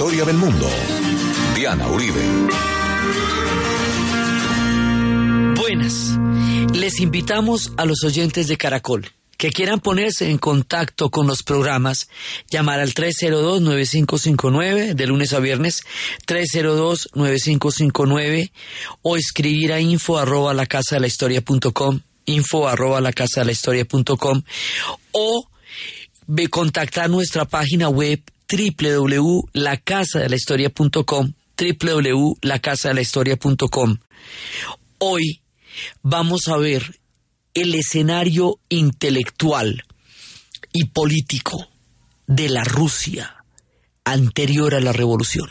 historia del mundo. Diana Uribe. Buenas. Les invitamos a los oyentes de Caracol que quieran ponerse en contacto con los programas, llamar al 302-9559 de lunes a viernes, 302-9559 o escribir a info arroba la casa de la historia punto com, info arroba la casa de la historia punto com, o contactar nuestra página web www.lacasadelahistoria.com www.lacasadelahistoria.com Hoy vamos a ver el escenario intelectual y político de la Rusia anterior a la revolución.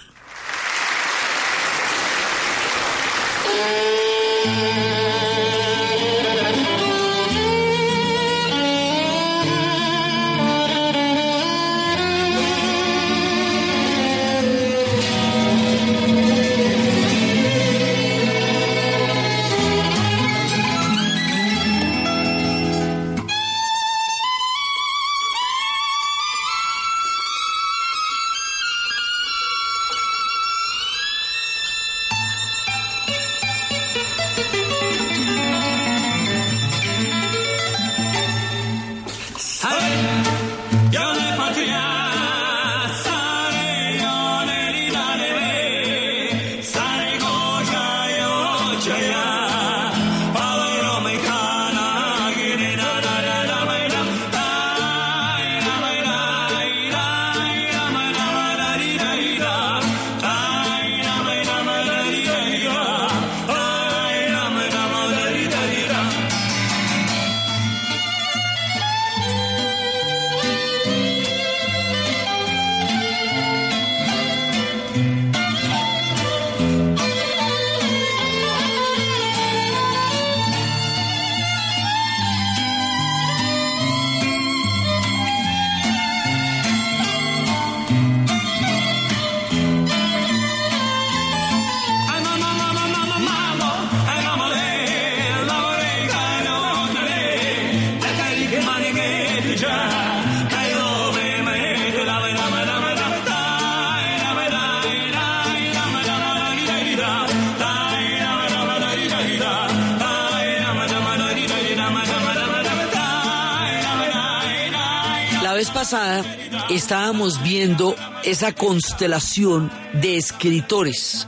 Estábamos viendo esa constelación de escritores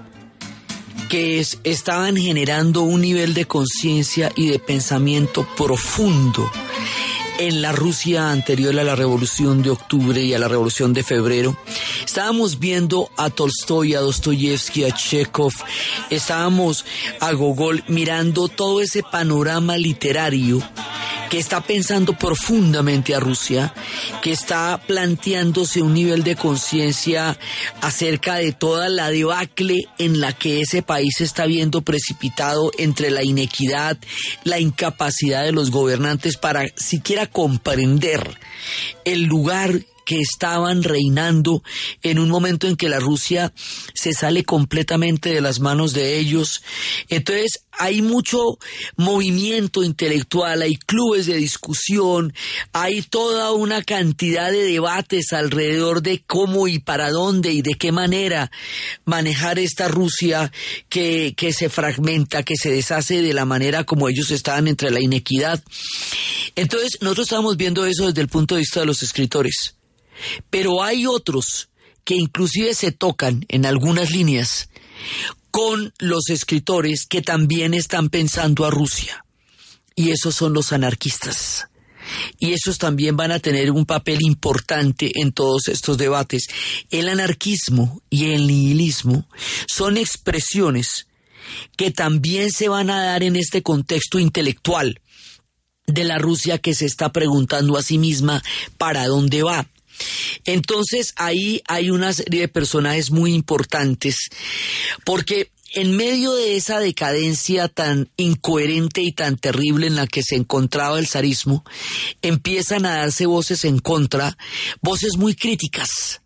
que estaban generando un nivel de conciencia y de pensamiento profundo en la Rusia anterior a la Revolución de Octubre y a la Revolución de Febrero. Estábamos viendo a Tolstoy, a Dostoyevsky, a Chekhov, estábamos a Gogol mirando todo ese panorama literario que está pensando profundamente a Rusia, que está planteándose un nivel de conciencia acerca de toda la debacle en la que ese país se está viendo precipitado entre la inequidad, la incapacidad de los gobernantes para siquiera comprender el lugar que estaban reinando en un momento en que la Rusia se sale completamente de las manos de ellos. Entonces hay mucho movimiento intelectual, hay clubes de discusión, hay toda una cantidad de debates alrededor de cómo y para dónde y de qué manera manejar esta Rusia que, que se fragmenta, que se deshace de la manera como ellos estaban entre la inequidad. Entonces nosotros estamos viendo eso desde el punto de vista de los escritores. Pero hay otros que inclusive se tocan en algunas líneas con los escritores que también están pensando a Rusia. Y esos son los anarquistas. Y esos también van a tener un papel importante en todos estos debates. El anarquismo y el nihilismo son expresiones que también se van a dar en este contexto intelectual de la Rusia que se está preguntando a sí misma para dónde va. Entonces ahí hay una serie de personajes muy importantes porque en medio de esa decadencia tan incoherente y tan terrible en la que se encontraba el zarismo, empiezan a darse voces en contra, voces muy críticas,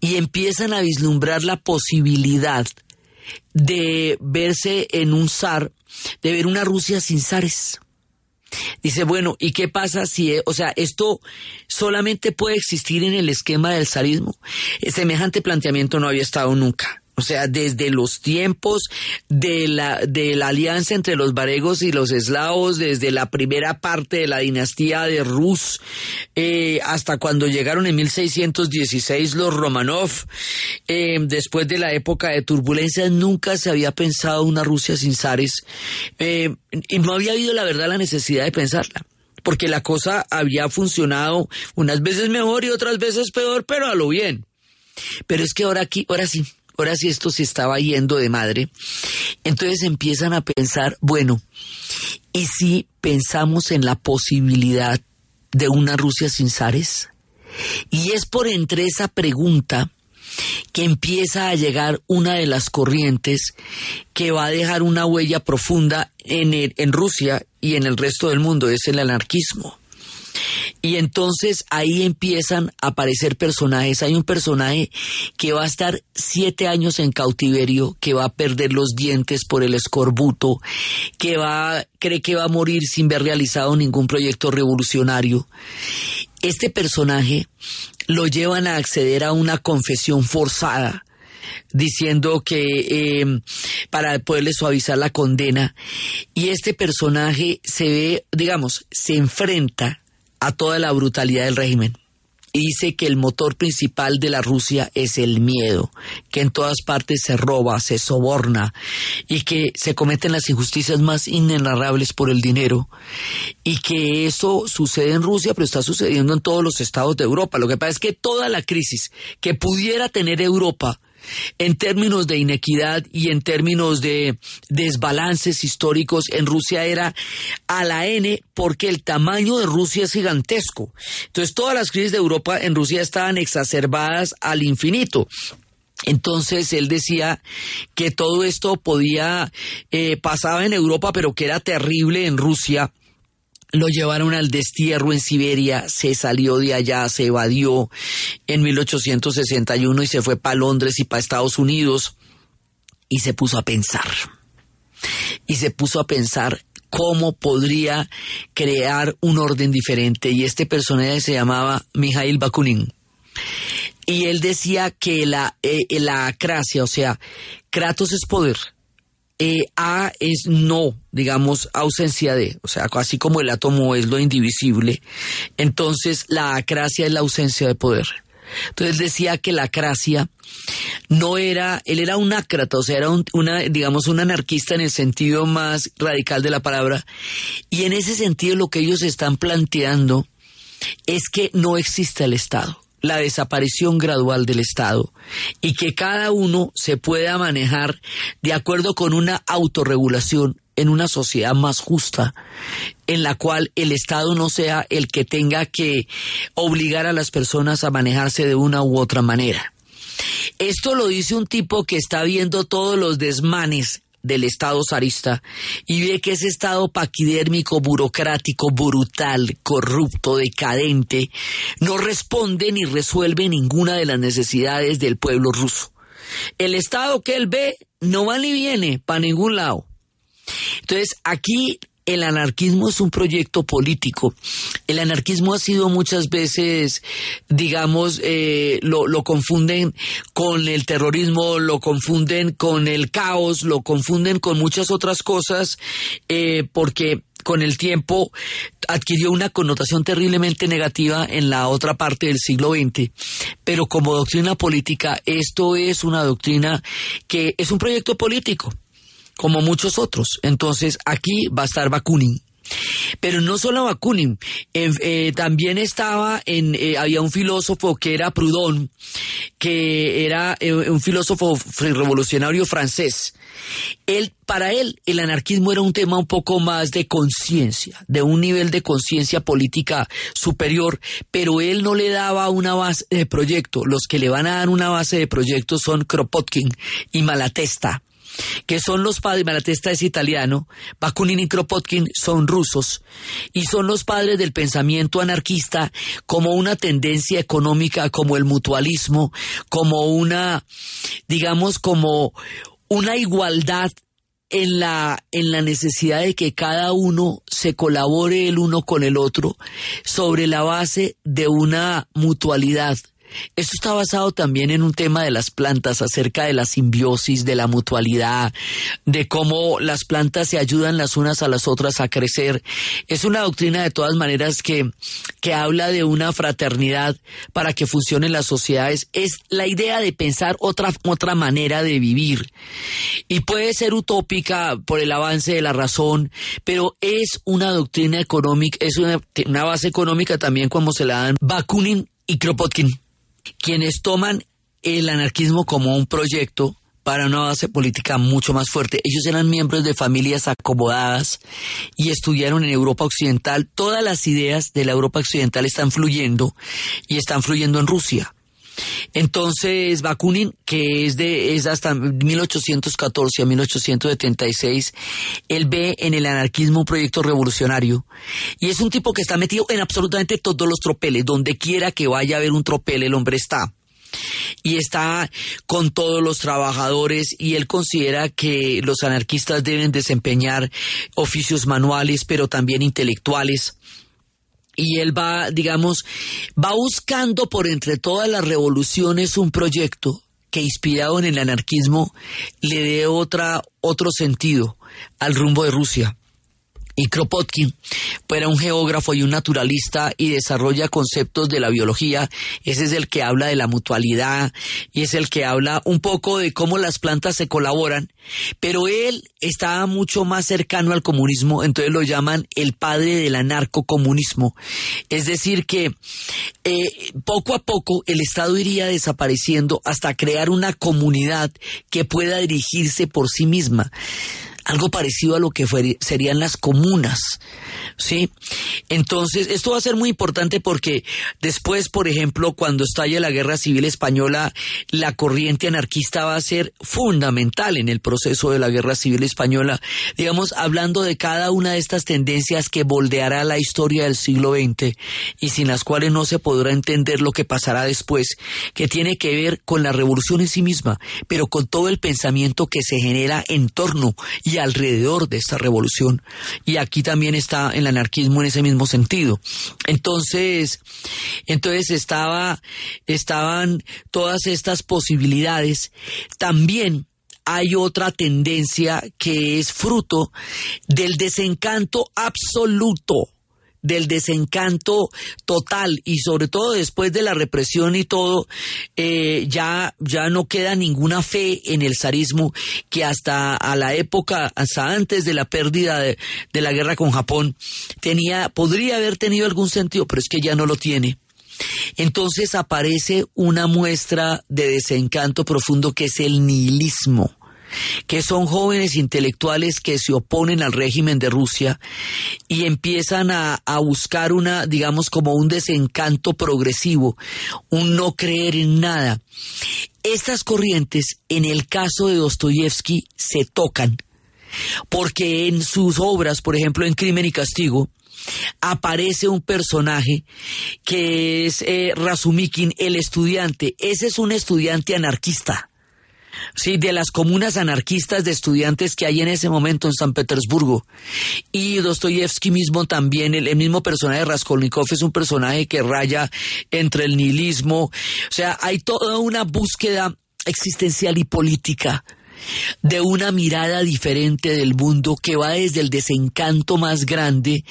y empiezan a vislumbrar la posibilidad de verse en un zar, de ver una Rusia sin zares Dice, bueno, ¿y qué pasa si, o sea, esto solamente puede existir en el esquema del zarismo? Semejante planteamiento no había estado nunca. O sea, desde los tiempos de la, de la alianza entre los varegos y los eslavos, desde la primera parte de la dinastía de Rus, eh, hasta cuando llegaron en 1616 los Romanov, eh, después de la época de turbulencias, nunca se había pensado una Rusia sin zares, eh, y no había habido, la verdad, la necesidad de pensarla porque la cosa había funcionado unas veces mejor y otras veces peor, pero a lo bien. Pero es que ahora aquí, ahora sí, ahora sí esto se estaba yendo de madre, entonces empiezan a pensar, bueno, ¿y si pensamos en la posibilidad de una Rusia sin zares? Y es por entre esa pregunta que empieza a llegar una de las corrientes que va a dejar una huella profunda en, en Rusia y en el resto del mundo, es el anarquismo. Y entonces ahí empiezan a aparecer personajes. Hay un personaje que va a estar siete años en cautiverio, que va a perder los dientes por el escorbuto, que va, cree que va a morir sin haber realizado ningún proyecto revolucionario. Este personaje lo llevan a acceder a una confesión forzada diciendo que eh, para poderle suavizar la condena y este personaje se ve, digamos, se enfrenta a toda la brutalidad del régimen. Y dice que el motor principal de la Rusia es el miedo, que en todas partes se roba, se soborna y que se cometen las injusticias más inenarrables por el dinero y que eso sucede en Rusia, pero está sucediendo en todos los estados de Europa. Lo que pasa es que toda la crisis que pudiera tener Europa en términos de inequidad y en términos de desbalances históricos en Rusia era a la N porque el tamaño de Rusia es gigantesco. Entonces todas las crisis de Europa en Rusia estaban exacerbadas al infinito. Entonces él decía que todo esto podía, eh, pasaba en Europa, pero que era terrible en Rusia lo llevaron al destierro en Siberia, se salió de allá, se evadió en 1861 y se fue para Londres y para Estados Unidos y se puso a pensar. Y se puso a pensar cómo podría crear un orden diferente. Y este personaje se llamaba Mijail Bakunin. Y él decía que la, eh, la acracia, o sea, Kratos es poder, eh, a es no, digamos, ausencia de, o sea, así como el átomo es lo indivisible, entonces la acracia es la ausencia de poder. Entonces decía que la acracia no era, él era un ácrata, o sea, era una, digamos, un anarquista en el sentido más radical de la palabra, y en ese sentido lo que ellos están planteando es que no existe el Estado la desaparición gradual del Estado y que cada uno se pueda manejar de acuerdo con una autorregulación en una sociedad más justa, en la cual el Estado no sea el que tenga que obligar a las personas a manejarse de una u otra manera. Esto lo dice un tipo que está viendo todos los desmanes del Estado zarista y ve que ese Estado paquidérmico, burocrático, brutal, corrupto, decadente, no responde ni resuelve ninguna de las necesidades del pueblo ruso. El Estado que él ve no va ni viene para ningún lado. Entonces, aquí el anarquismo es un proyecto político. El anarquismo ha sido muchas veces, digamos, eh, lo, lo, confunden con el terrorismo, lo confunden con el caos, lo confunden con muchas otras cosas, eh, porque con el tiempo adquirió una connotación terriblemente negativa en la otra parte del siglo XX. Pero como doctrina política, esto es una doctrina que es un proyecto político como muchos otros. Entonces aquí va a estar Bakunin. Pero no solo Bakunin, eh, también estaba en, eh, había un filósofo que era Proudhon, que era eh, un filósofo revolucionario francés. Él, para él, el anarquismo era un tema un poco más de conciencia, de un nivel de conciencia política superior, pero él no le daba una base de proyecto. Los que le van a dar una base de proyecto son Kropotkin y Malatesta que son los padres, Malatesta es italiano, Bakunin y Kropotkin son rusos, y son los padres del pensamiento anarquista como una tendencia económica, como el mutualismo, como una, digamos, como una igualdad en la, en la necesidad de que cada uno se colabore el uno con el otro sobre la base de una mutualidad esto está basado también en un tema de las plantas, acerca de la simbiosis, de la mutualidad, de cómo las plantas se ayudan las unas a las otras a crecer. Es una doctrina de todas maneras que, que habla de una fraternidad para que funcionen las sociedades. Es la idea de pensar otra, otra manera de vivir. Y puede ser utópica por el avance de la razón, pero es una doctrina económica, es una, una base económica también como se la dan Bakunin y Kropotkin quienes toman el anarquismo como un proyecto para una base política mucho más fuerte. Ellos eran miembros de familias acomodadas y estudiaron en Europa Occidental. Todas las ideas de la Europa Occidental están fluyendo y están fluyendo en Rusia. Entonces, Bakunin, que es de es hasta 1814 a 1876, él ve en el anarquismo un proyecto revolucionario y es un tipo que está metido en absolutamente todos los tropeles, donde quiera que vaya a haber un tropel, el hombre está. Y está con todos los trabajadores y él considera que los anarquistas deben desempeñar oficios manuales pero también intelectuales y él va, digamos, va buscando por entre todas las revoluciones un proyecto que inspirado en el anarquismo le dé otra, otro sentido al rumbo de Rusia. Y Kropotkin fuera un geógrafo y un naturalista y desarrolla conceptos de la biología. Ese es el que habla de la mutualidad y es el que habla un poco de cómo las plantas se colaboran. Pero él estaba mucho más cercano al comunismo, entonces lo llaman el padre del anarcocomunismo. Es decir, que eh, poco a poco el Estado iría desapareciendo hasta crear una comunidad que pueda dirigirse por sí misma algo parecido a lo que serían las comunas. ¿sí? Entonces, esto va a ser muy importante porque después, por ejemplo, cuando estalle la Guerra Civil Española, la corriente anarquista va a ser fundamental en el proceso de la Guerra Civil Española, digamos, hablando de cada una de estas tendencias que moldeará la historia del siglo XX y sin las cuales no se podrá entender lo que pasará después, que tiene que ver con la revolución en sí misma, pero con todo el pensamiento que se genera en torno y alrededor de esta revolución. Y aquí también está el anarquismo en ese mismo sentido. Entonces, entonces estaba, estaban todas estas posibilidades. También hay otra tendencia que es fruto del desencanto absoluto del desencanto total y sobre todo después de la represión y todo, eh, ya, ya no queda ninguna fe en el zarismo que hasta a la época, hasta antes de la pérdida de, de la guerra con Japón, tenía, podría haber tenido algún sentido, pero es que ya no lo tiene. Entonces aparece una muestra de desencanto profundo que es el nihilismo que son jóvenes intelectuales que se oponen al régimen de Rusia y empiezan a, buscar una, digamos, como un desencanto progresivo, un no creer en nada. Estas corrientes, en el caso de Dostoyevsky, se tocan, porque en sus obras, por ejemplo, en Crimen y Castigo, aparece un personaje que es eh, Razumikin, el estudiante. Ese es un estudiante anarquista sí, de las comunas anarquistas de estudiantes que hay en ese momento en San Petersburgo. Y Dostoyevsky mismo también, el, mismo personaje Raskolnikov es un personaje que raya entre el nihilismo. O sea, hay toda una búsqueda existencial y política de una mirada diferente del mundo que va desde el desencanto más grande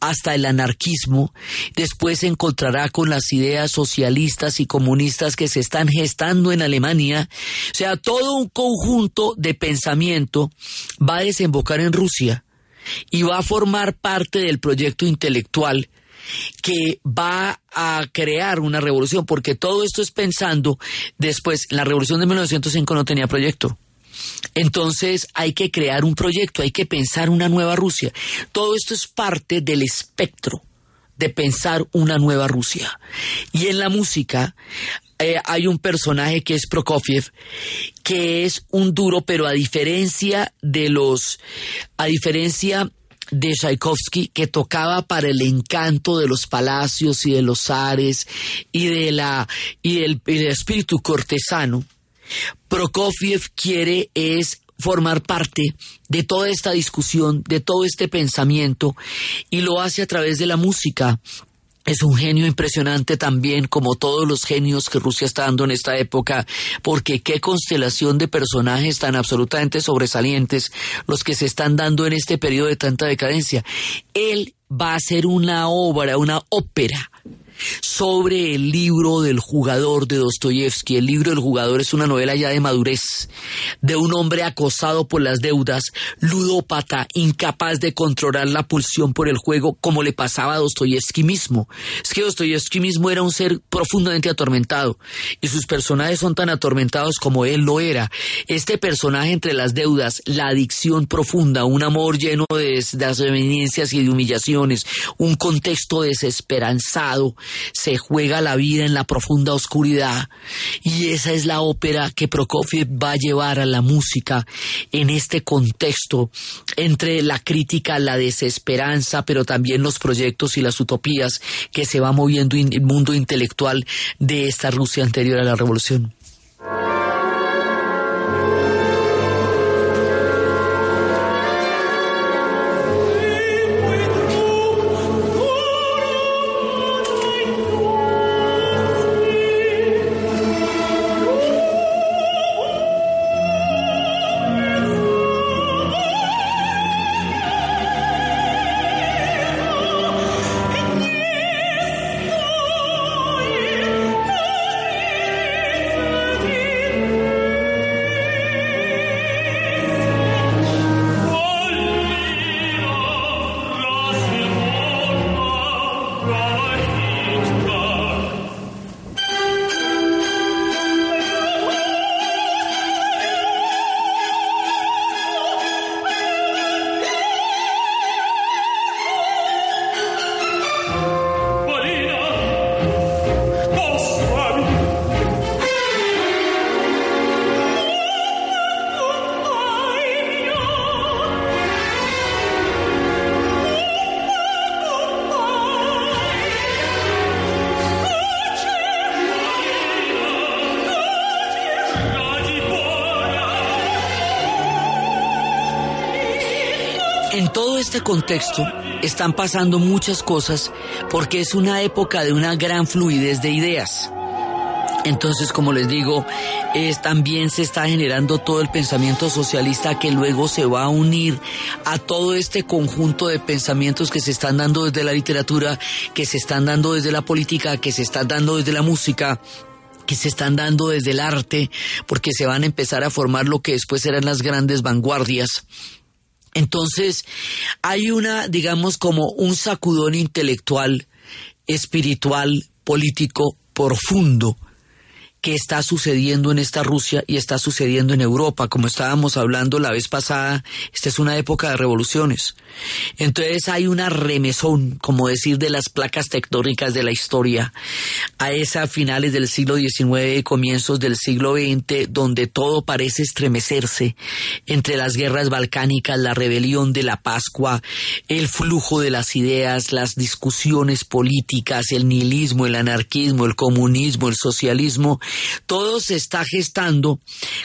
hasta el anarquismo, después se encontrará con las ideas socialistas y comunistas que se están gestando en Alemania, o sea, todo un conjunto de pensamiento va a desembocar en Rusia y va a formar parte del proyecto intelectual que va a crear una revolución, porque todo esto es pensando después, la revolución de 1905 no tenía proyecto. Entonces hay que crear un proyecto, hay que pensar una nueva Rusia. Todo esto es parte del espectro de pensar una nueva Rusia. Y en la música eh, hay un personaje que es Prokofiev, que es un duro, pero a diferencia de los, a diferencia de Tchaikovsky que tocaba para el encanto de los palacios y de los ares y de la y del espíritu cortesano Prokofiev quiere es formar parte de toda esta discusión, de todo este pensamiento, y lo hace a través de la música. Es un genio impresionante también, como todos los genios que Rusia está dando en esta época, porque qué constelación de personajes tan absolutamente sobresalientes los que se están dando en este periodo de tanta decadencia. Él va a hacer una obra, una ópera sobre el libro del jugador de Dostoyevsky. El libro del jugador es una novela ya de madurez, de un hombre acosado por las deudas, ludópata, incapaz de controlar la pulsión por el juego, como le pasaba a Dostoyevsky mismo. Es que Dostoyevsky mismo era un ser profundamente atormentado, y sus personajes son tan atormentados como él lo era. Este personaje entre las deudas, la adicción profunda, un amor lleno de, de y de humillaciones, un contexto desesperanzado, se juega la vida en la profunda oscuridad y esa es la ópera que Prokofiev va a llevar a la música en este contexto entre la crítica, la desesperanza, pero también los proyectos y las utopías que se va moviendo en el mundo intelectual de esta Rusia anterior a la revolución. Este contexto están pasando muchas cosas porque es una época de una gran fluidez de ideas. Entonces, como les digo, es, también se está generando todo el pensamiento socialista que luego se va a unir a todo este conjunto de pensamientos que se están dando desde la literatura, que se están dando desde la política, que se están dando desde la música, que se están dando desde el arte, porque se van a empezar a formar lo que después serán las grandes vanguardias. Entonces, hay una, digamos, como un sacudón intelectual, espiritual, político profundo que está sucediendo en esta Rusia y está sucediendo en Europa. Como estábamos hablando la vez pasada, esta es una época de revoluciones. Entonces hay una remesón, como decir, de las placas tectónicas de la historia a esas finales del siglo XIX y comienzos del siglo XX, donde todo parece estremecerse entre las guerras balcánicas, la rebelión de la Pascua, el flujo de las ideas, las discusiones políticas, el nihilismo, el anarquismo, el comunismo, el socialismo, todo se está gestando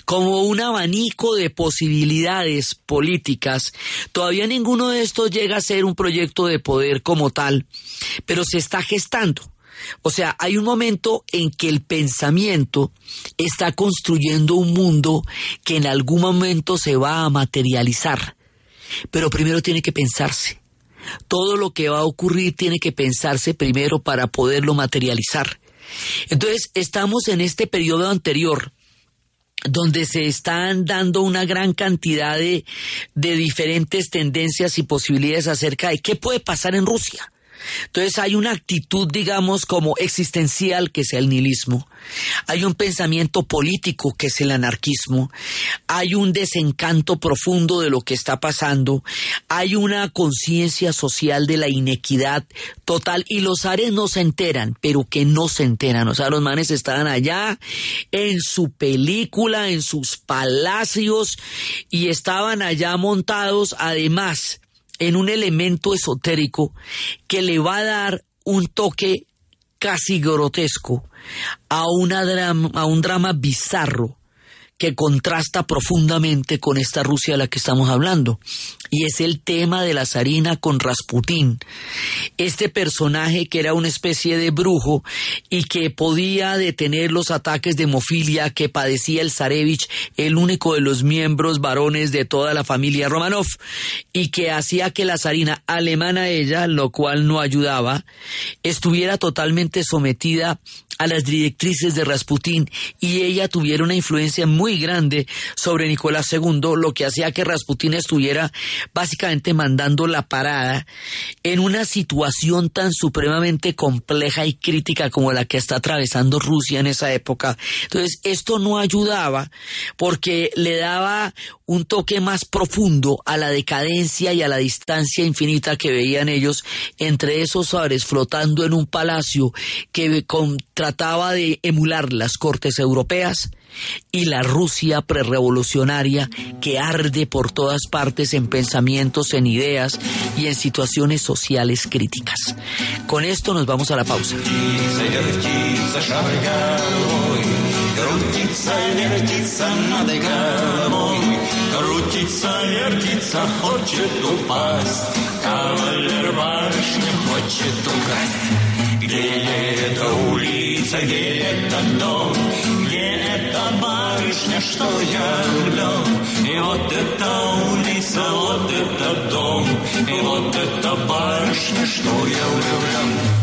como un abanico de posibilidades políticas. Todavía ninguno de estos llega a ser un proyecto de poder como tal, pero se está gestando. O sea, hay un momento en que el pensamiento está construyendo un mundo que en algún momento se va a materializar, pero primero tiene que pensarse. Todo lo que va a ocurrir tiene que pensarse primero para poderlo materializar. Entonces, estamos en este periodo anterior donde se están dando una gran cantidad de, de diferentes tendencias y posibilidades acerca de qué puede pasar en Rusia. Entonces hay una actitud, digamos, como existencial, que es el nihilismo. Hay un pensamiento político, que es el anarquismo. Hay un desencanto profundo de lo que está pasando. Hay una conciencia social de la inequidad total. Y los ares no se enteran, pero que no se enteran. O sea, los manes estaban allá en su película, en sus palacios, y estaban allá montados, además, en un elemento esotérico que le va a dar un toque casi grotesco a, una drama, a un drama bizarro que contrasta profundamente con esta Rusia de la que estamos hablando. Y es el tema de la zarina con Rasputín. Este personaje que era una especie de brujo y que podía detener los ataques de hemofilia que padecía el zarevich, el único de los miembros varones de toda la familia Romanov, y que hacía que la zarina alemana ella, lo cual no ayudaba, estuviera totalmente sometida a las directrices de Rasputín y ella tuviera una influencia muy grande sobre Nicolás II, lo que hacía que Rasputín estuviera básicamente mandando la parada en una situación tan supremamente compleja y crítica como la que está atravesando Rusia en esa época. Entonces, esto no ayudaba porque le daba un toque más profundo a la decadencia y a la distancia infinita que veían ellos entre esos saberes flotando en un palacio que trataba de emular las cortes europeas y la Rusia prerevolucionaria que arde por todas partes en pensamientos, en ideas y en situaciones sociales críticas. Con esto nos vamos a la pausa. Где эта улица, где этот дом, где эта барышня, что я влюблен? И вот эта улица, вот этот дом, и вот эта барышня, что я влюблен.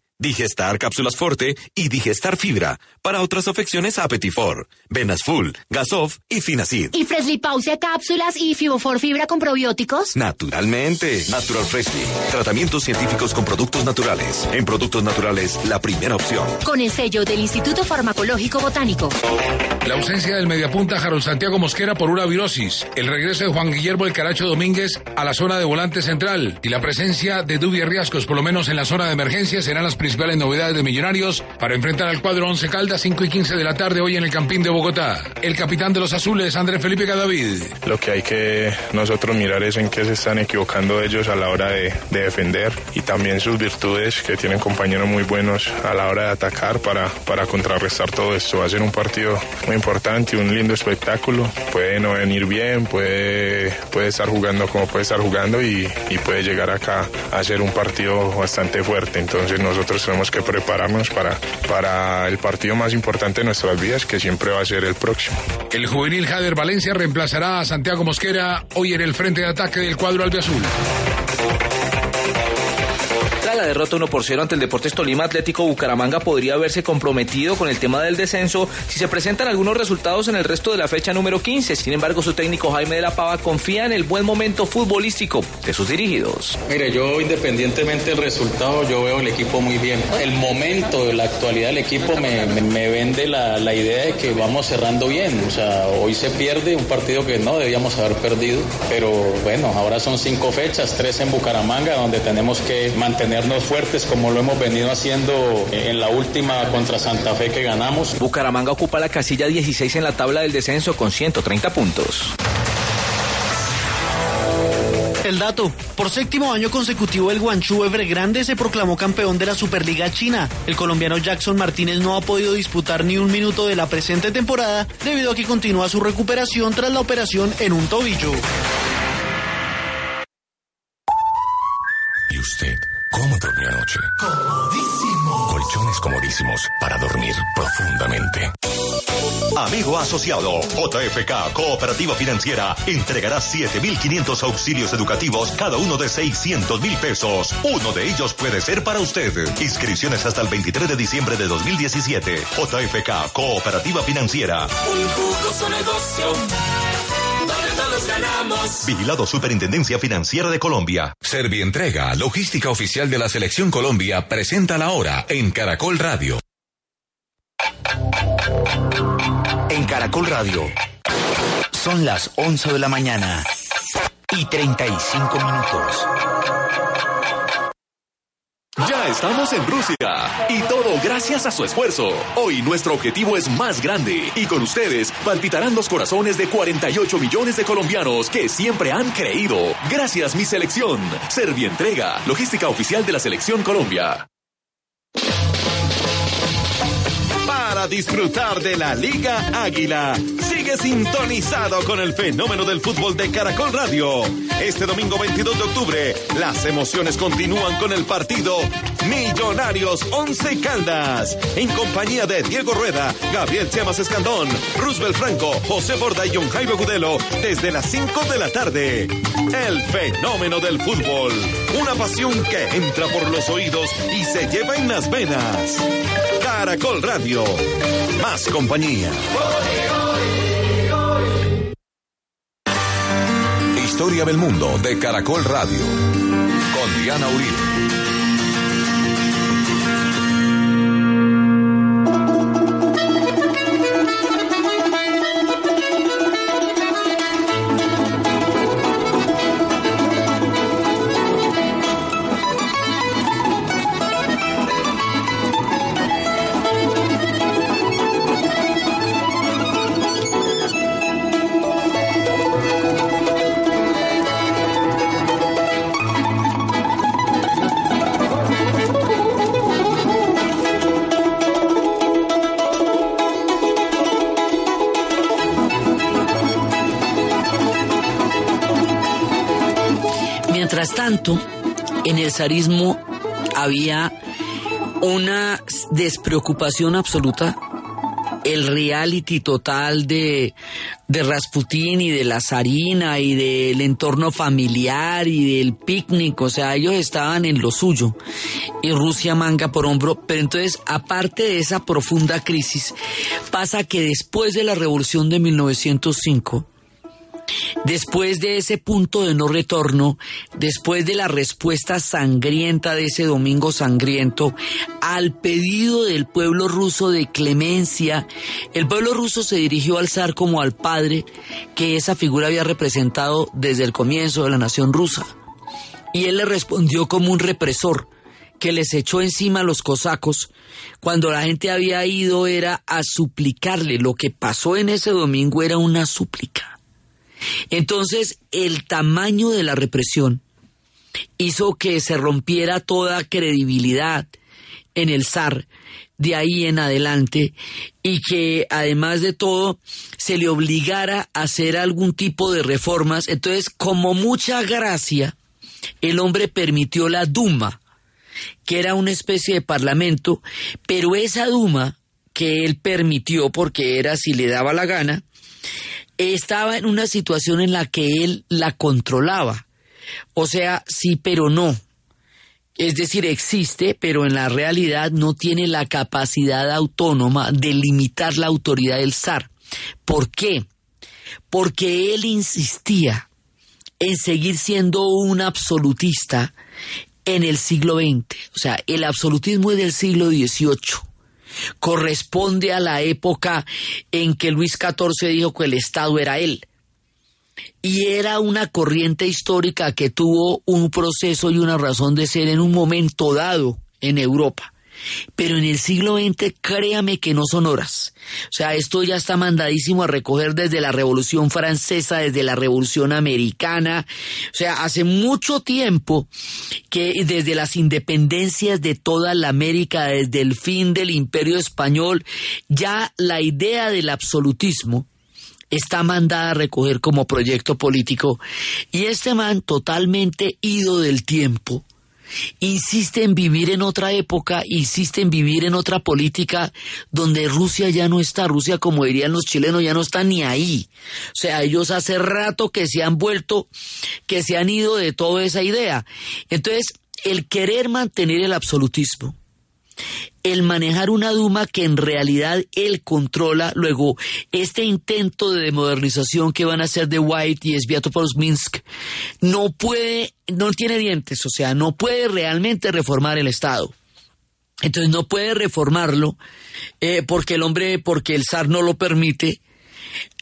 Digestar Cápsulas Forte y Digestar Fibra. Para otras afecciones, Apetifor, Venas Full, Gasof y Finacid. ¿Y Freshly Pause Cápsulas y Fibofor Fibra con probióticos? Naturalmente. Natural Freshly. Tratamientos científicos con productos naturales. En productos naturales, la primera opción. Con el sello del Instituto Farmacológico Botánico. La ausencia del mediapunta Harold Santiago Mosquera por una virosis. El regreso de Juan Guillermo El Caracho Domínguez a la zona de volante central. Y la presencia de Dubi Riascos, por lo menos en la zona de emergencia, serán las principales principales novedades de Millonarios para enfrentar al cuadro 11 Caldas 5 y 15 de la tarde hoy en el Campín de Bogotá. El capitán de los azules, Andrés Felipe Cadavid. Lo que hay que nosotros mirar es en qué se están equivocando ellos a la hora de, de defender y también sus virtudes, que tienen compañeros muy buenos a la hora de atacar para, para contrarrestar todo esto. Va a ser un partido muy importante, un lindo espectáculo. Puede no venir bien, puede, puede estar jugando como puede estar jugando y, y puede llegar acá a ser un partido bastante fuerte. Entonces nosotros tenemos que prepararnos para, para el partido más importante de nuestras vidas, que siempre va a ser el próximo. El juvenil Jader Valencia reemplazará a Santiago Mosquera hoy en el frente de ataque del cuadro albiazul. La derrota 1 por 0 ante el Deportes Tolima Atlético Bucaramanga podría haberse comprometido con el tema del descenso si se presentan algunos resultados en el resto de la fecha número 15. Sin embargo, su técnico Jaime de la Pava confía en el buen momento futbolístico de sus dirigidos. Mire, yo independientemente del resultado, yo veo el equipo muy bien. El momento, la actualidad del equipo me, me, me vende la, la, idea de que vamos cerrando bien. O sea, hoy se pierde un partido que no debíamos haber perdido, pero bueno, ahora son cinco fechas, tres en Bucaramanga, donde tenemos que mantenernos fuertes como lo hemos venido haciendo en la última contra Santa Fe que ganamos. Bucaramanga ocupa la casilla 16 en la tabla del descenso con 130 puntos. El dato. Por séptimo año consecutivo, el Guangzhou Evergrande se proclamó campeón de la Superliga China. El colombiano Jackson Martínez no ha podido disputar ni un minuto de la presente temporada debido a que continúa su recuperación tras la operación en un tobillo. usted? ¿Cómo durmió anoche? Comodísimo. Colchones comodísimos para dormir profundamente. Amigo asociado, JFK Cooperativa Financiera entregará 7.500 auxilios educativos, cada uno de 600 mil pesos. Uno de ellos puede ser para usted. Inscripciones hasta el 23 de diciembre de 2017. JFK Cooperativa Financiera. Un jugoso negocio. Todos ganamos. Vigilado Superintendencia Financiera de Colombia. Servientrega, logística oficial de la Selección Colombia, presenta la hora en Caracol Radio. En Caracol Radio. Son las 11 de la mañana y 35 minutos. Ya estamos en Rusia y todo gracias a su esfuerzo. Hoy nuestro objetivo es más grande y con ustedes palpitarán los corazones de 48 millones de colombianos que siempre han creído. Gracias mi selección. Servientrega, logística oficial de la selección Colombia. Para disfrutar de la Liga Águila, sigue sintonizado con el fenómeno del fútbol de Caracol Radio. Este domingo 22 de octubre, las emociones continúan con el partido Millonarios 11 Caldas, en compañía de Diego Rueda, Gabriel Llamas Escandón, Roosevelt Franco, José Borda y John Jairo Gudelo, desde las 5 de la tarde. El fenómeno del fútbol, una pasión que entra por los oídos y se lleva en las venas. Caracol Radio, más compañía. Historia del mundo de Caracol Radio. Con Diana Uribe. Zarismo había una despreocupación absoluta, el reality total de, de Rasputín y de la zarina y del entorno familiar y del picnic, o sea, ellos estaban en lo suyo y Rusia manga por hombro, pero entonces, aparte de esa profunda crisis, pasa que después de la revolución de 1905, Después de ese punto de no retorno, después de la respuesta sangrienta de ese domingo sangriento, al pedido del pueblo ruso de clemencia, el pueblo ruso se dirigió al zar como al padre que esa figura había representado desde el comienzo de la nación rusa. Y él le respondió como un represor que les echó encima a los cosacos cuando la gente había ido era a suplicarle. Lo que pasó en ese domingo era una súplica. Entonces, el tamaño de la represión hizo que se rompiera toda credibilidad en el zar de ahí en adelante y que además de todo se le obligara a hacer algún tipo de reformas. Entonces, como mucha gracia, el hombre permitió la Duma, que era una especie de parlamento, pero esa Duma que él permitió porque era si le daba la gana, estaba en una situación en la que él la controlaba. O sea, sí, pero no. Es decir, existe, pero en la realidad no tiene la capacidad autónoma de limitar la autoridad del zar. ¿Por qué? Porque él insistía en seguir siendo un absolutista en el siglo XX. O sea, el absolutismo es del siglo XVIII corresponde a la época en que Luis XIV dijo que el Estado era él. Y era una corriente histórica que tuvo un proceso y una razón de ser en un momento dado en Europa. Pero en el siglo XX, créame que no son horas. O sea, esto ya está mandadísimo a recoger desde la Revolución Francesa, desde la Revolución Americana. O sea, hace mucho tiempo que desde las independencias de toda la América, desde el fin del Imperio Español, ya la idea del absolutismo está mandada a recoger como proyecto político. Y este man, totalmente ido del tiempo, insiste en vivir en otra época, insiste en vivir en otra política donde Rusia ya no está, Rusia como dirían los chilenos ya no está ni ahí. O sea, ellos hace rato que se han vuelto, que se han ido de toda esa idea. Entonces, el querer mantener el absolutismo, el manejar una Duma que en realidad él controla, luego este intento de modernización que van a hacer de White y Sviatopolsk Minsk, no puede, no tiene dientes, o sea, no puede realmente reformar el Estado. Entonces no puede reformarlo eh, porque el hombre, porque el zar no lo permite,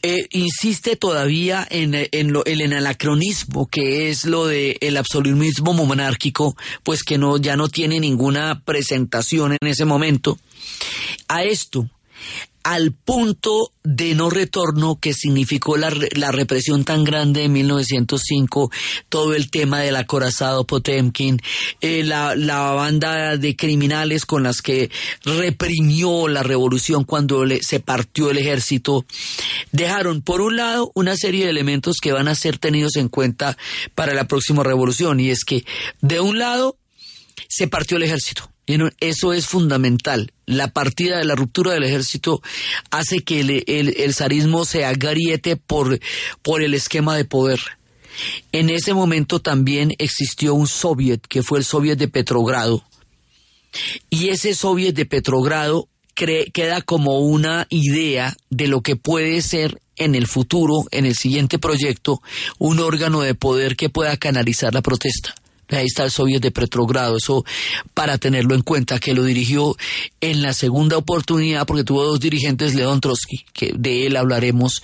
eh, insiste todavía en, en, lo, el anacronismo que es lo del el absolutismo monárquico, pues que no, ya no tiene ninguna presentación en ese momento. A esto, al punto de no retorno que significó la, la, represión tan grande de 1905, todo el tema del acorazado Potemkin, eh, la, la, banda de criminales con las que reprimió la revolución cuando le, se partió el ejército, dejaron por un lado una serie de elementos que van a ser tenidos en cuenta para la próxima revolución y es que de un lado se partió el ejército eso es fundamental. La partida de la ruptura del ejército hace que el, el, zarismo se agariete por, por el esquema de poder. En ese momento también existió un soviet, que fue el soviet de Petrogrado. Y ese soviet de Petrogrado queda como una idea de lo que puede ser en el futuro, en el siguiente proyecto, un órgano de poder que pueda canalizar la protesta. Ahí está el Soviet de Petrogrado, eso para tenerlo en cuenta, que lo dirigió en la segunda oportunidad porque tuvo dos dirigentes, León Trotsky, que de él hablaremos,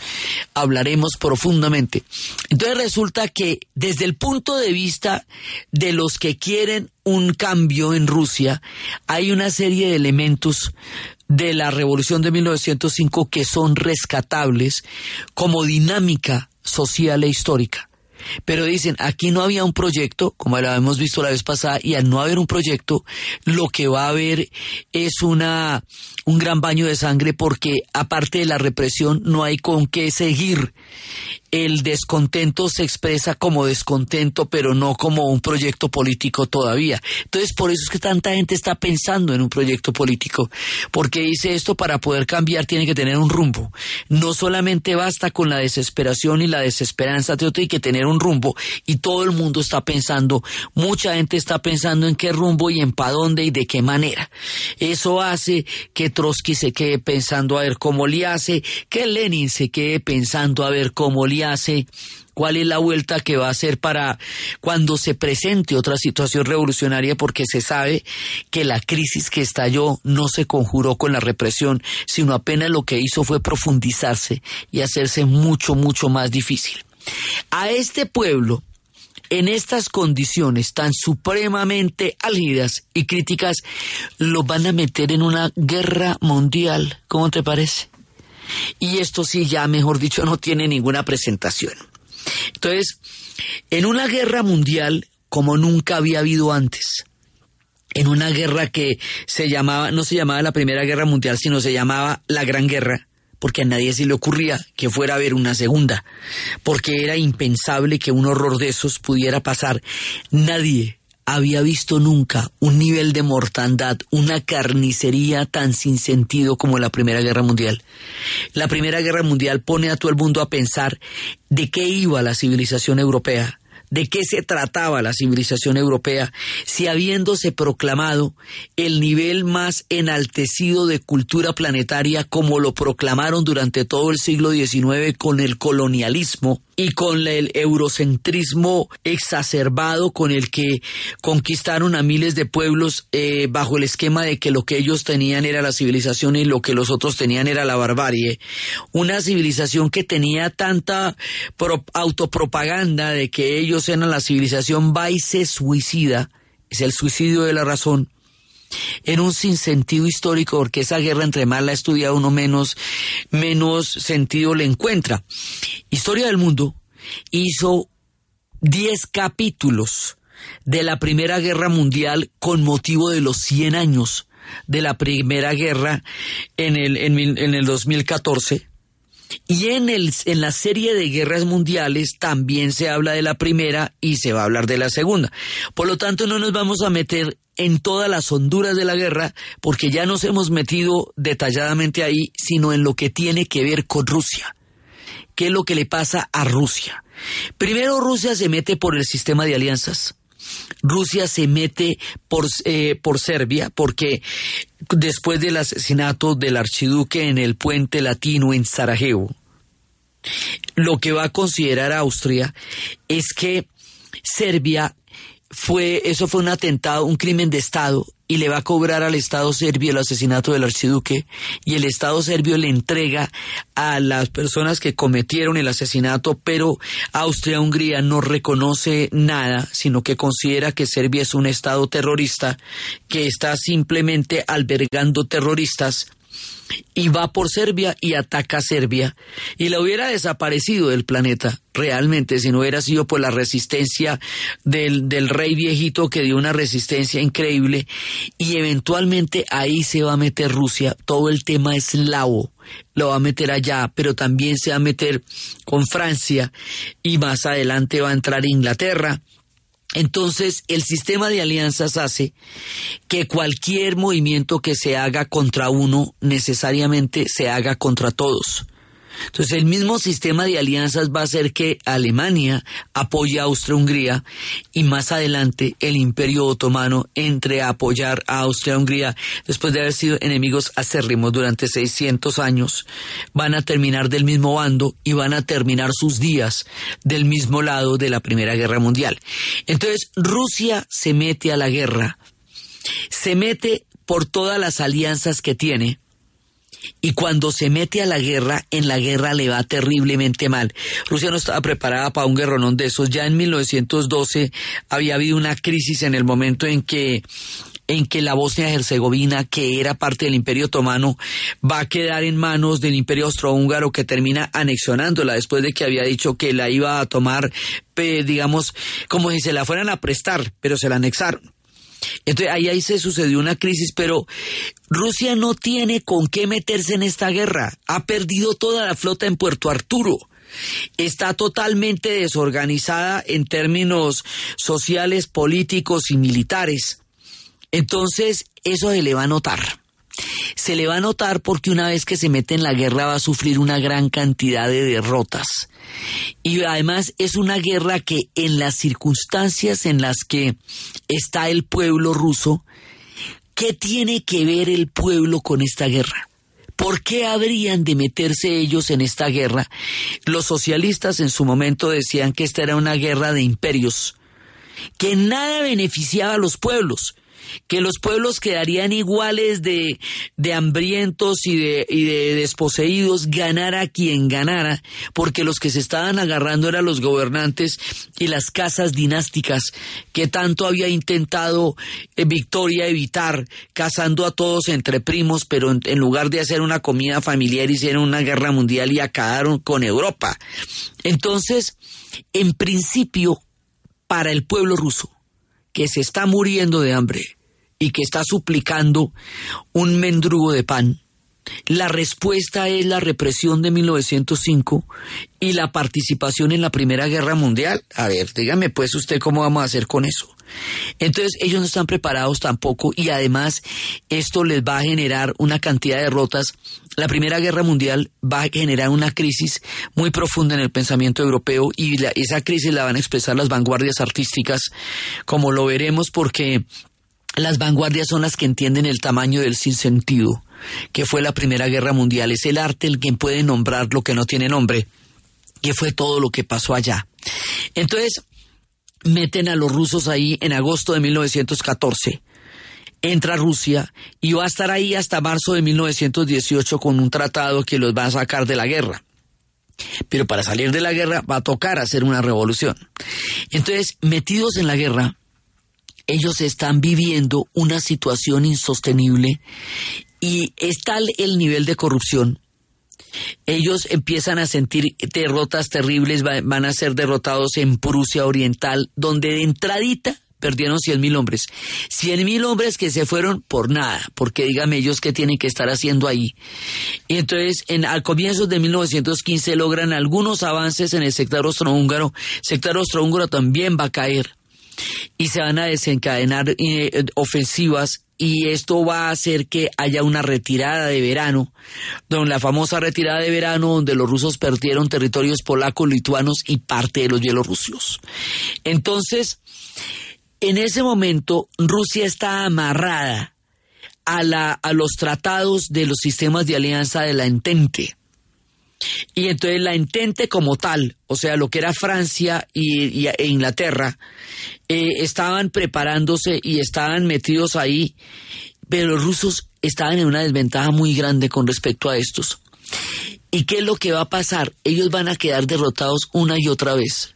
hablaremos profundamente. Entonces resulta que desde el punto de vista de los que quieren un cambio en Rusia, hay una serie de elementos de la revolución de 1905 que son rescatables como dinámica social e histórica. Pero dicen, aquí no había un proyecto, como lo hemos visto la vez pasada, y al no haber un proyecto, lo que va a haber es una, un gran baño de sangre porque aparte de la represión no hay con qué seguir el descontento se expresa como descontento, pero no como un proyecto político todavía. Entonces, por eso es que tanta gente está pensando en un proyecto político, porque dice esto para poder cambiar tiene que tener un rumbo. No solamente basta con la desesperación y la desesperanza, tiene que tener un rumbo y todo el mundo está pensando, mucha gente está pensando en qué rumbo y en para dónde y de qué manera. Eso hace que Trotsky se quede pensando a ver cómo le hace, que Lenin se quede pensando a ver cómo le hace, cuál es la vuelta que va a hacer para cuando se presente otra situación revolucionaria, porque se sabe que la crisis que estalló no se conjuró con la represión, sino apenas lo que hizo fue profundizarse y hacerse mucho, mucho más difícil. A este pueblo, en estas condiciones tan supremamente álgidas y críticas, lo van a meter en una guerra mundial. ¿Cómo te parece? Y esto sí, ya mejor dicho, no tiene ninguna presentación. Entonces, en una guerra mundial como nunca había habido antes, en una guerra que se llamaba, no se llamaba la Primera Guerra Mundial, sino se llamaba la Gran Guerra, porque a nadie se le ocurría que fuera a haber una segunda, porque era impensable que un horror de esos pudiera pasar. Nadie había visto nunca un nivel de mortandad, una carnicería tan sin sentido como la Primera Guerra Mundial. La Primera Guerra Mundial pone a todo el mundo a pensar de qué iba la civilización europea de qué se trataba la civilización europea, si habiéndose proclamado el nivel más enaltecido de cultura planetaria como lo proclamaron durante todo el siglo XIX con el colonialismo, y con el eurocentrismo exacerbado con el que conquistaron a miles de pueblos eh, bajo el esquema de que lo que ellos tenían era la civilización y lo que los otros tenían era la barbarie. Una civilización que tenía tanta autopropaganda de que ellos eran la civilización va y se suicida, es el suicidio de la razón en un sinsentido histórico, porque esa guerra entre más la estudia uno menos, menos sentido le encuentra. Historia del Mundo hizo 10 capítulos de la Primera Guerra Mundial con motivo de los 100 años de la Primera Guerra en el, en, en el 2014 Y en, el, en la serie de guerras mundiales también se habla de la primera y se va a hablar de la segunda. Por lo tanto, no nos vamos a meter en todas las honduras de la guerra, porque ya nos hemos metido detalladamente ahí, sino en lo que tiene que ver con Rusia. ¿Qué es lo que le pasa a Rusia? Primero, Rusia se mete por el sistema de alianzas. Rusia se mete por, eh, por Serbia porque después del asesinato del archiduque en el puente latino en Sarajevo, lo que va a considerar Austria es que Serbia fue, eso fue un atentado, un crimen de Estado, y le va a cobrar al Estado serbio el asesinato del archiduque, y el Estado serbio le entrega a las personas que cometieron el asesinato, pero Austria-Hungría no reconoce nada, sino que considera que Serbia es un Estado terrorista, que está simplemente albergando terroristas y va por Serbia y ataca a Serbia y la hubiera desaparecido del planeta realmente si no hubiera sido por la resistencia del, del rey viejito que dio una resistencia increíble y eventualmente ahí se va a meter Rusia, todo el tema eslavo lo va a meter allá, pero también se va a meter con Francia y más adelante va a entrar Inglaterra entonces, el sistema de alianzas hace que cualquier movimiento que se haga contra uno necesariamente se haga contra todos. Entonces el mismo sistema de alianzas va a hacer que Alemania apoye a Austria-Hungría y más adelante el Imperio Otomano entre a apoyar a Austria-Hungría después de haber sido enemigos acérrimos durante 600 años. Van a terminar del mismo bando y van a terminar sus días del mismo lado de la Primera Guerra Mundial. Entonces Rusia se mete a la guerra, se mete por todas las alianzas que tiene, y cuando se mete a la guerra, en la guerra le va terriblemente mal. Rusia no estaba preparada para un guerronón de esos. Ya en 1912 había habido una crisis en el momento en que en que la Bosnia-Herzegovina, que era parte del Imperio Otomano, va a quedar en manos del Imperio Austrohúngaro que termina anexionándola después de que había dicho que la iba a tomar, digamos, como si se la fueran a prestar, pero se la anexaron. Entonces ahí, ahí se sucedió una crisis, pero Rusia no tiene con qué meterse en esta guerra. Ha perdido toda la flota en Puerto Arturo. Está totalmente desorganizada en términos sociales, políticos y militares. Entonces, eso se le va a notar. Se le va a notar porque una vez que se mete en la guerra va a sufrir una gran cantidad de derrotas. Y además es una guerra que en las circunstancias en las que está el pueblo ruso, ¿qué tiene que ver el pueblo con esta guerra? ¿Por qué habrían de meterse ellos en esta guerra? Los socialistas en su momento decían que esta era una guerra de imperios, que nada beneficiaba a los pueblos, que los pueblos quedarían iguales de, de hambrientos y de, y de desposeídos, ganara quien ganara, porque los que se estaban agarrando eran los gobernantes y las casas dinásticas que tanto había intentado eh, Victoria evitar, cazando a todos entre primos, pero en, en, lugar de hacer una comida familiar hicieron una guerra mundial y acabaron con Europa. Entonces, en principio, para el pueblo ruso, que se está muriendo de hambre, y que está suplicando un mendrugo de pan. La respuesta es la represión de 1905 y la participación en la Primera Guerra Mundial. A ver, dígame pues usted cómo vamos a hacer con eso. Entonces ellos no están preparados tampoco y además esto les va a generar una cantidad de derrotas. La Primera Guerra Mundial va a generar una crisis muy profunda en el pensamiento europeo y esa crisis la van a expresar las vanguardias artísticas, como lo veremos porque las vanguardias son las que entienden el tamaño del sinsentido, que fue la Primera Guerra Mundial. Es el arte el que puede nombrar lo que no tiene nombre, que fue todo lo que pasó allá. Entonces, meten a los rusos ahí en agosto de 1914. Entra Rusia y va a estar ahí hasta marzo de 1918 con un tratado que los va a sacar de la guerra. Pero para salir de la guerra va a tocar hacer una revolución. Entonces, metidos en la guerra, ellos están viviendo una situación insostenible y es tal el nivel de corrupción. Ellos empiezan a sentir derrotas terribles, van a ser derrotados en Prusia Oriental, donde de entradita, perdieron 100 mil hombres. 100 mil hombres que se fueron por nada, porque dígame ellos qué tienen que estar haciendo ahí. Y entonces, en, al comienzo de 1915 logran algunos avances en el sector austrohúngaro. El sector austrohúngaro también va a caer y se van a desencadenar eh, ofensivas y esto va a hacer que haya una retirada de verano, donde la famosa retirada de verano donde los rusos perdieron territorios polacos, lituanos y parte de los bielorrusios. Entonces, en ese momento Rusia está amarrada a, la, a los tratados de los sistemas de alianza de la Entente. Y entonces la Entente como tal, o sea, lo que era Francia y, e Inglaterra, eh, estaban preparándose y estaban metidos ahí, pero los rusos estaban en una desventaja muy grande con respecto a estos. ¿Y qué es lo que va a pasar? Ellos van a quedar derrotados una y otra vez.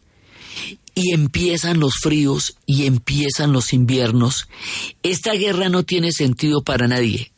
Y empiezan los fríos y empiezan los inviernos. Esta guerra no tiene sentido para nadie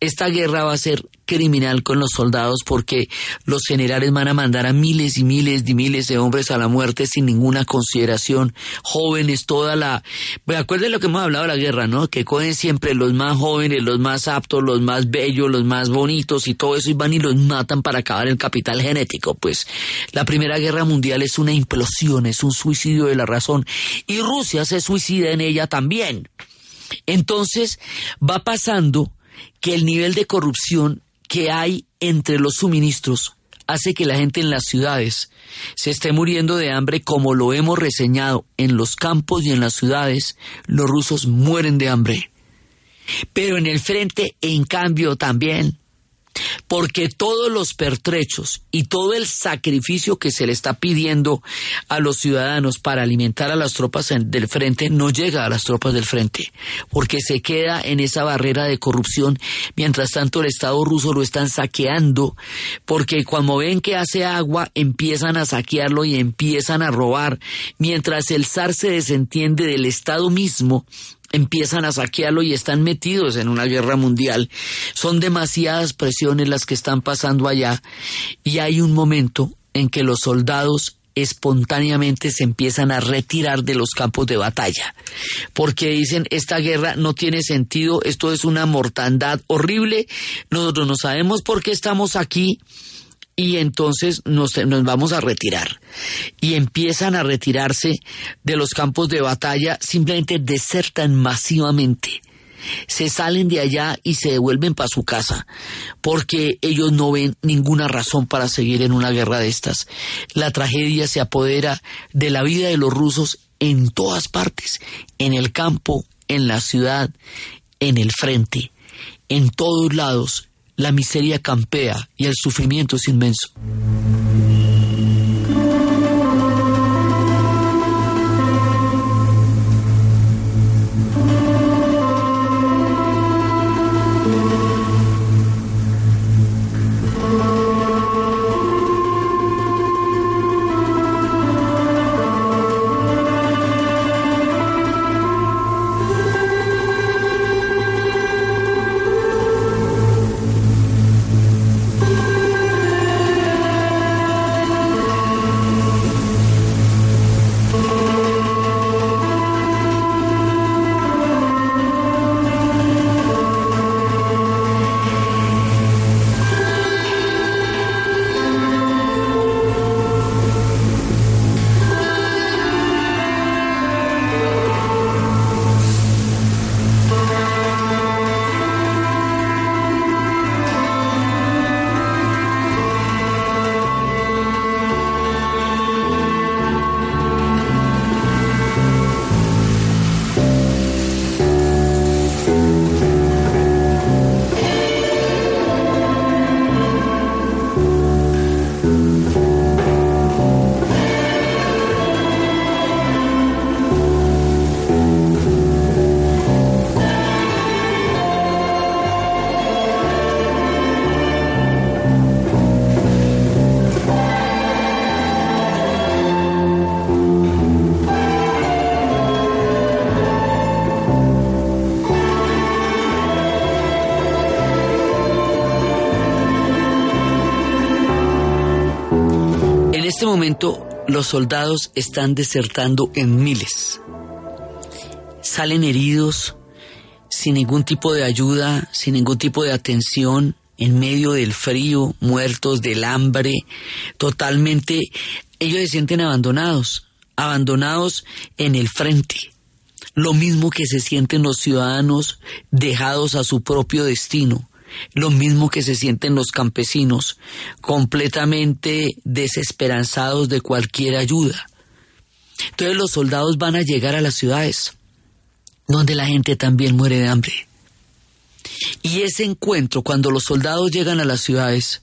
esta guerra va a ser criminal con los soldados porque los generales van a mandar a miles y miles y miles de hombres a la muerte sin ninguna consideración, jóvenes, toda la... Pues acuérdense lo que hemos hablado de la guerra, ¿no? Que cogen siempre los más jóvenes, los más aptos, los más bellos, los más bonitos y todo eso y van y los matan para acabar el capital genético. Pues la Primera Guerra Mundial es una implosión, es un suicidio de la razón y Rusia se suicida en ella también. Entonces va pasando que el nivel de corrupción que hay entre los suministros hace que la gente en las ciudades se esté muriendo de hambre como lo hemos reseñado en los campos y en las ciudades, los rusos mueren de hambre. Pero en el frente, en cambio, también porque todos los pertrechos y todo el sacrificio que se le está pidiendo a los ciudadanos para alimentar a las tropas del frente no llega a las tropas del frente, porque se queda en esa barrera de corrupción, mientras tanto el Estado ruso lo están saqueando, porque cuando ven que hace agua empiezan a saquearlo y empiezan a robar, mientras el zar se desentiende del Estado mismo empiezan a saquearlo y están metidos en una guerra mundial. Son demasiadas presiones las que están pasando allá y hay un momento en que los soldados espontáneamente se empiezan a retirar de los campos de batalla, porque dicen esta guerra no tiene sentido, esto es una mortandad horrible, nosotros no sabemos por qué estamos aquí, y entonces nos, nos, vamos a retirar. Y empiezan a retirarse de los campos de batalla, simplemente desertan masivamente. Se salen de allá y se devuelven para su casa, porque ellos no ven ninguna razón para seguir en una guerra de estas. La tragedia se apodera de la vida de los rusos en todas partes, en el campo, en la ciudad, en el frente, en todos lados la miseria campea y el sufrimiento es inmenso. Momento los soldados están desertando en miles. salen heridos sin ningún tipo de ayuda, sin ningún tipo de atención, en medio del frío, muertos del hambre, totalmente, ellos se sienten abandonados, abandonados en el frente. Lo mismo que se sienten los ciudadanos dejados a su propio destino, lo mismo que se sienten los campesinos, completamente desesperanzados de cualquier ayuda. Entonces los soldados van a llegar a las ciudades, donde la gente también muere de hambre. Y ese encuentro, cuando los soldados llegan a las ciudades,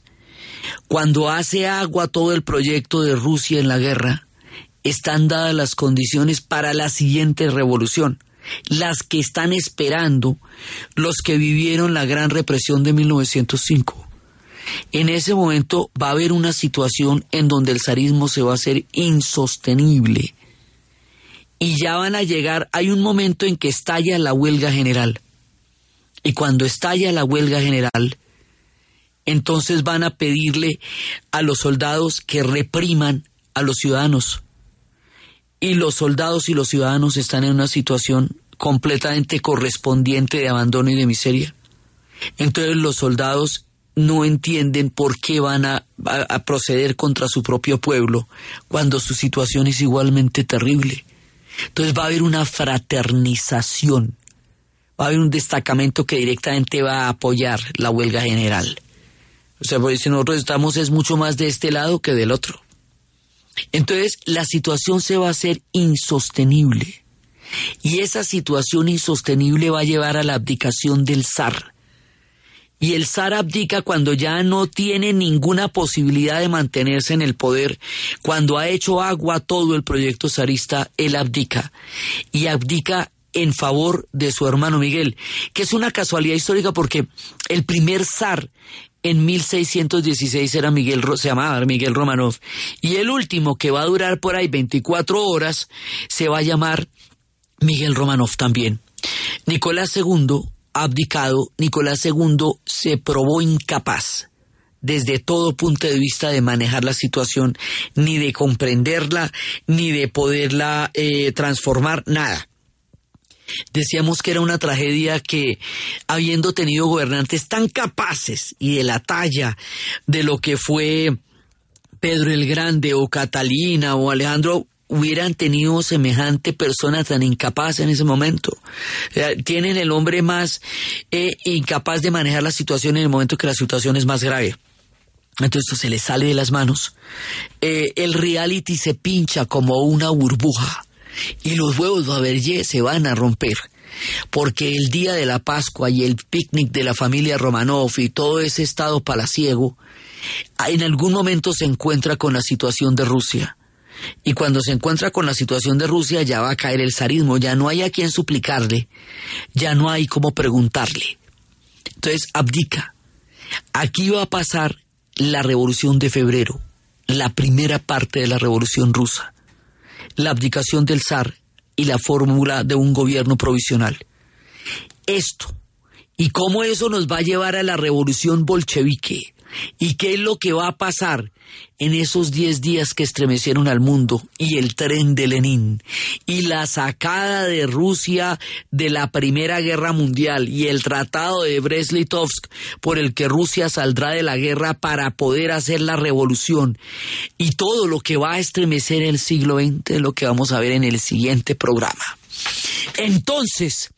cuando hace agua todo el proyecto de Rusia en la guerra, están dadas las condiciones para la siguiente revolución, las que están esperando los que vivieron la gran represión de 1905. En ese momento va a haber una situación en donde el zarismo se va a hacer insostenible. Y ya van a llegar, hay un momento en que estalla la huelga general. Y cuando estalla la huelga general, entonces van a pedirle a los soldados que repriman a los ciudadanos. Y los soldados y los ciudadanos están en una situación completamente correspondiente de abandono y de miseria. Entonces los soldados no entienden por qué van a, a, proceder contra su propio pueblo cuando su situación es igualmente terrible. Entonces va a haber una fraternización va a haber un destacamento que directamente va a apoyar la huelga general. O sea, porque si nosotros estamos es mucho más de este lado que del otro. Entonces, la situación se va a hacer insostenible. Y esa situación insostenible va a llevar a la abdicación del zar. Y el zar abdica cuando ya no tiene ninguna posibilidad de mantenerse en el poder. Cuando ha hecho agua todo el proyecto zarista, él abdica. Y abdica en favor de su hermano Miguel, que es una casualidad histórica porque el primer zar en 1616 era Miguel, se llamaba Miguel Romanov, y el último que va a durar por ahí 24 horas se va a llamar Miguel Romanov también. Nicolás II, abdicado, Nicolás II se probó incapaz desde todo punto de vista de manejar la situación, ni de comprenderla, ni de poderla eh, transformar, nada. Decíamos que era una tragedia que, habiendo tenido gobernantes tan capaces y de la talla de lo que fue Pedro el Grande o Catalina o Alejandro, hubieran tenido semejante persona tan incapaz en ese momento. tienen el hombre más eh, incapaz de manejar la situación en el momento que la situación es más grave. Entonces se le sale de las manos. Eh, el reality se pincha como una burbuja y los huevos Fabergé se van a romper. Porque el día de la Pascua y el picnic de la familia Romanov y todo ese estado palaciego, en algún momento se encuentra con la situación de Rusia. Y cuando se encuentra con la situación de Rusia ya va a caer el zarismo, ya no hay a quien suplicarle, ya no hay cómo preguntarle. Entonces abdica. Aquí va a pasar la revolución de febrero, la primera parte de la revolución rusa la abdicación del zar y la fórmula de un gobierno provisional. Esto y cómo eso nos va a llevar a la revolución bolchevique y qué es lo que va a pasar en esos diez días que estremecieron al mundo y el tren de Lenin y la sacada de Rusia de la Primera Guerra Mundial y el tratado de Brest-Litovsk por el que Rusia saldrá de la guerra para poder hacer la revolución y todo lo que va a estremecer el siglo XX lo que vamos a ver en el siguiente programa. Entonces,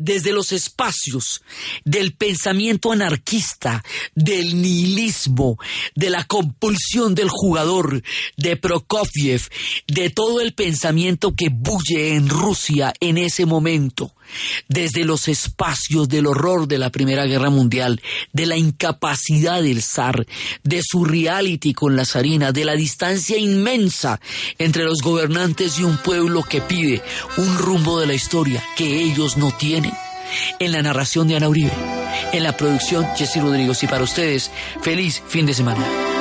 desde los espacios del pensamiento anarquista, del nihilismo, de la compulsión del jugador, de Prokofiev, de todo el pensamiento que bulle en Rusia en ese momento desde los espacios del horror de la Primera Guerra Mundial, de la incapacidad del zar, de su reality con la zarina, de la distancia inmensa entre los gobernantes y un pueblo que pide un rumbo de la historia que ellos no tienen. En la narración de Ana Uribe, en la producción Jesse Rodríguez y para ustedes, feliz fin de semana.